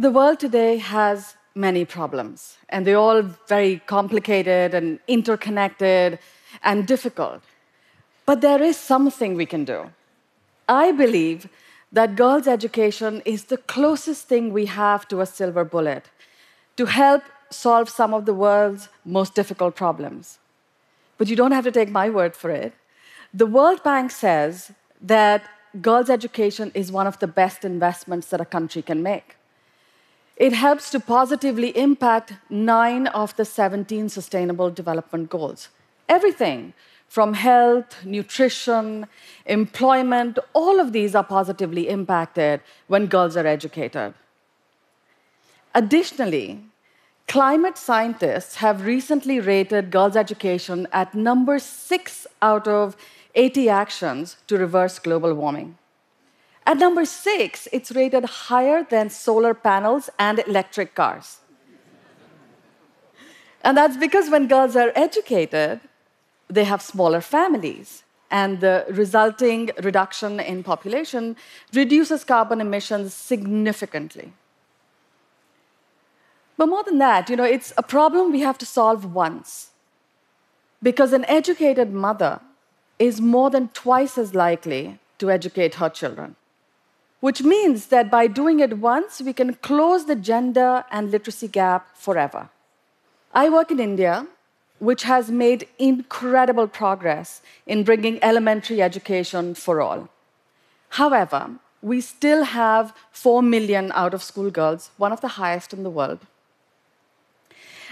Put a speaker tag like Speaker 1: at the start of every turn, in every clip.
Speaker 1: the world today has many problems, and they're all very complicated and interconnected and difficult. But there is something we can do. I believe that girls' education is the closest thing we have to a silver bullet to help solve some of the world's most difficult problems. But you don't have to take my word for it. The World Bank says that girls' education is one of the best investments that a country can make. It helps to positively impact nine of the 17 Sustainable Development Goals. Everything from health, nutrition, employment, all of these are positively impacted when girls are educated. Additionally, climate scientists have recently rated girls' education at number six out of 80 actions to reverse global warming. At number six, it's rated higher than solar panels and electric cars. and that's because when girls are educated, they have smaller families. And the resulting reduction in population reduces carbon emissions significantly. But more than that, you know, it's a problem we have to solve once. Because an educated mother is more than twice as likely to educate her children. Which means that by doing it once, we can close the gender and literacy gap forever. I work in India, which has made incredible progress in bringing elementary education for all. However, we still have 4 million out of school girls, one of the highest in the world.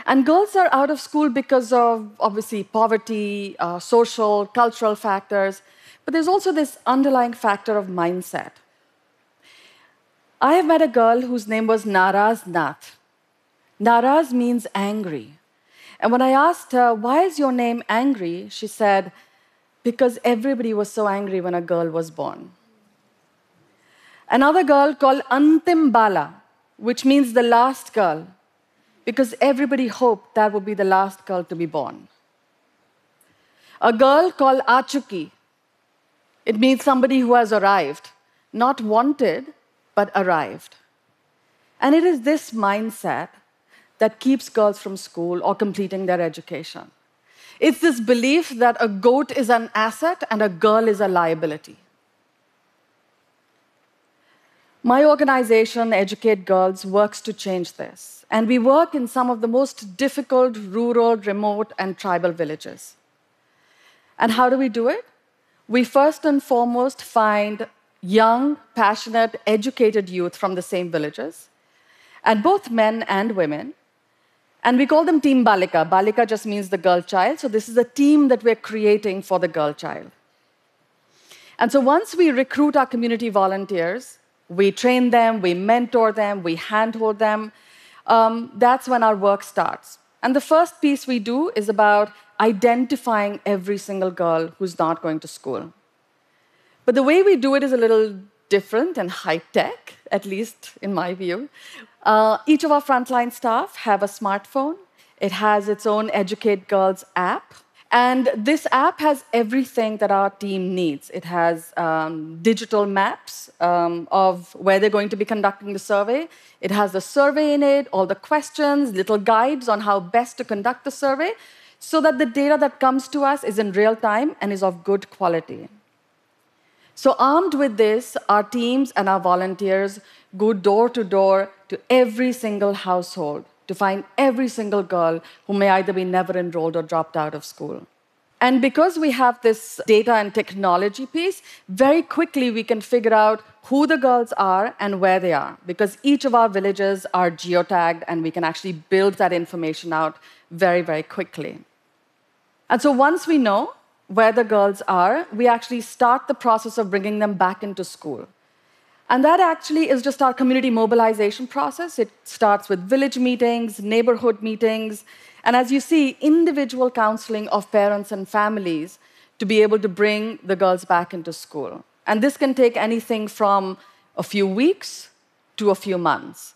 Speaker 1: And girls are out of school because of obviously poverty, uh, social, cultural factors, but there's also this underlying factor of mindset. I have met a girl whose name was Naraz Nath. Naraz means angry. And when I asked her, Why is your name angry? she said, Because everybody was so angry when a girl was born. Another girl called Antim Bala, which means the last girl, because everybody hoped that would be the last girl to be born. A girl called Achuki, it means somebody who has arrived, not wanted, but arrived. And it is this mindset that keeps girls from school or completing their education. It's this belief that a goat is an asset and a girl is a liability. My organization, Educate Girls, works to change this. And we work in some of the most difficult rural, remote, and tribal villages. And how do we do it? We first and foremost find young, passionate, educated youth from the same villages, and both men and women, and we call them Team Balika. Balika just means the girl child. So this is a team that we're creating for the girl child. And so once we recruit our community volunteers, we train them, we mentor them, we handhold them, um, that's when our work starts. And the first piece we do is about identifying every single girl who's not going to school. But the way we do it is a little different and high tech, at least in my view. Uh, each of our frontline staff have a smartphone. It has its own Educate Girls app. And this app has everything that our team needs. It has um, digital maps um, of where they're going to be conducting the survey. It has the survey in it, all the questions, little guides on how best to conduct the survey, so that the data that comes to us is in real time and is of good quality. So, armed with this, our teams and our volunteers go door to door to every single household to find every single girl who may either be never enrolled or dropped out of school. And because we have this data and technology piece, very quickly we can figure out who the girls are and where they are, because each of our villages are geotagged and we can actually build that information out very, very quickly. And so once we know, where the girls are, we actually start the process of bringing them back into school. And that actually is just our community mobilization process. It starts with village meetings, neighborhood meetings, and as you see, individual counseling of parents and families to be able to bring the girls back into school. And this can take anything from a few weeks to a few months.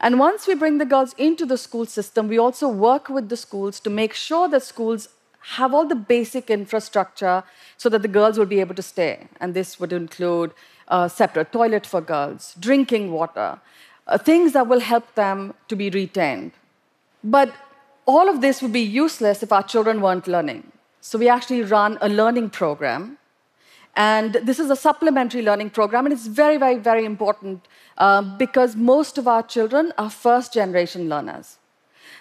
Speaker 1: And once we bring the girls into the school system, we also work with the schools to make sure that schools have all the basic infrastructure so that the girls will be able to stay. And this would include a separate toilet for girls, drinking water, uh, things that will help them to be retained. But all of this would be useless if our children weren't learning. So we actually run a learning program. And this is a supplementary learning program, and it's very, very, very important uh, because most of our children are first generation learners.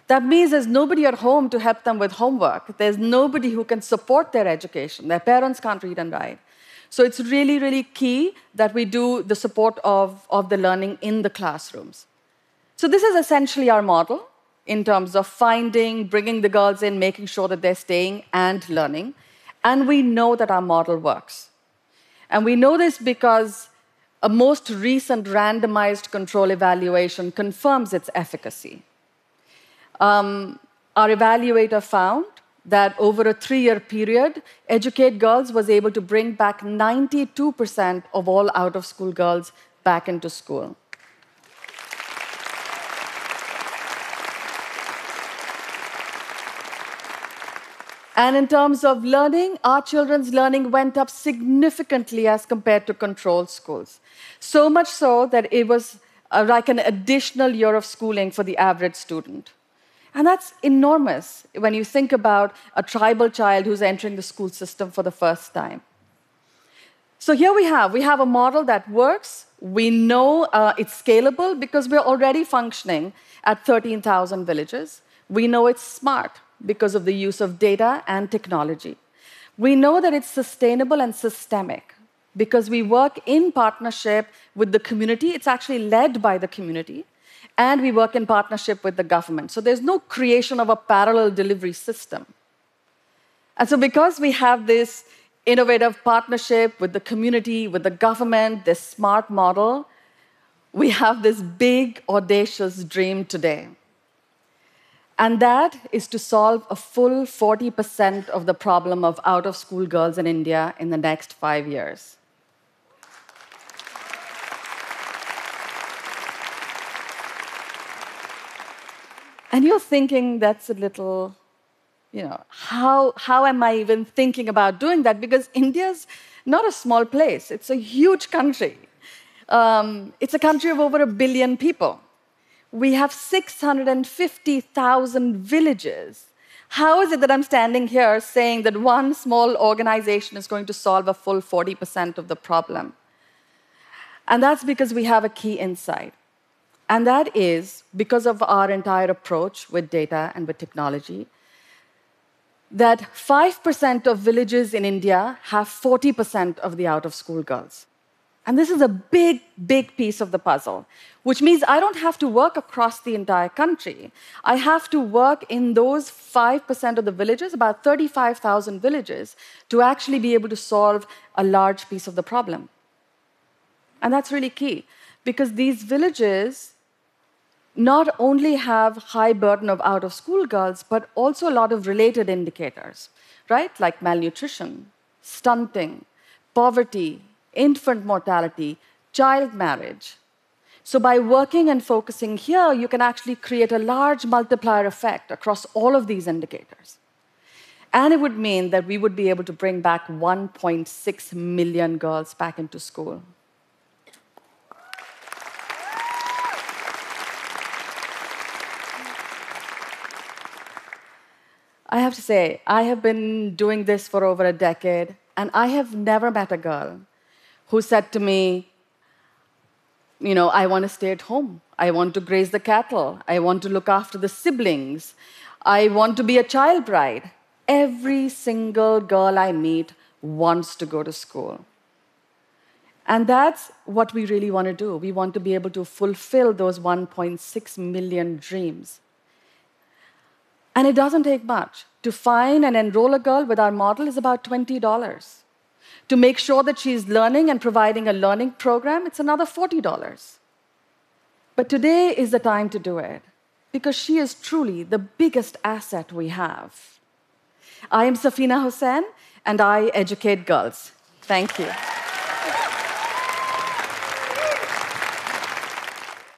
Speaker 1: That means there's nobody at home to help them with homework. There's nobody who can support their education. Their parents can't read and write. So it's really, really key that we do the support of, of the learning in the classrooms. So this is essentially our model in terms of finding, bringing the girls in, making sure that they're staying and learning. And we know that our model works. And we know this because a most recent randomized control evaluation confirms its efficacy. Um, our evaluator found that over a three year period, Educate Girls was able to bring back 92% of all out of school girls back into school. And in terms of learning, our children's learning went up significantly as compared to control schools. So much so that it was uh, like an additional year of schooling for the average student. And that's enormous when you think about a tribal child who's entering the school system for the first time. So here we have we have a model that works. We know uh, it's scalable because we're already functioning at 13,000 villages. We know it's smart because of the use of data and technology. We know that it's sustainable and systemic because we work in partnership with the community. It's actually led by the community and we work in partnership with the government. So there's no creation of a parallel delivery system. And so, because we have this innovative partnership with the community, with the government, this smart model, we have this big, audacious dream today. And that is to solve a full 40% of the problem of out of school girls in India in the next five years. And you're thinking that's a little, you know, how, how am I even thinking about doing that? Because India's not a small place, it's a huge country. Um, it's a country of over a billion people. We have 650,000 villages. How is it that I'm standing here saying that one small organization is going to solve a full 40% of the problem? And that's because we have a key insight. And that is because of our entire approach with data and with technology, that 5% of villages in India have 40% of the out of school girls. And this is a big, big piece of the puzzle, which means I don't have to work across the entire country. I have to work in those 5% of the villages, about 35,000 villages, to actually be able to solve a large piece of the problem. And that's really key, because these villages not only have high burden of out of school girls but also a lot of related indicators right? Like malnutrition stunting poverty infant mortality child marriage. So by working and focusing here you can actually create a large multiplier effect across all of these indicators. And it would mean that we would be able to bring back 1.6 million girls back into school I have to say, I have been doing this for over a decade, and I have never met a girl who said to me, You know, I want to stay at home. I want to graze the cattle. I want to look after the siblings. I want to be a child bride. Every single girl I meet wants to go to school. And that's what we really want to do. We want to be able to fulfill those 1.6 million dreams. And it doesn't take much. To find and enroll a girl with our model is about $20. To make sure that she's learning and providing a learning program, it's another $40. But today is the time to do it because she is truly the biggest asset we have. I am Safeena Husain and I educate girls. Thank you.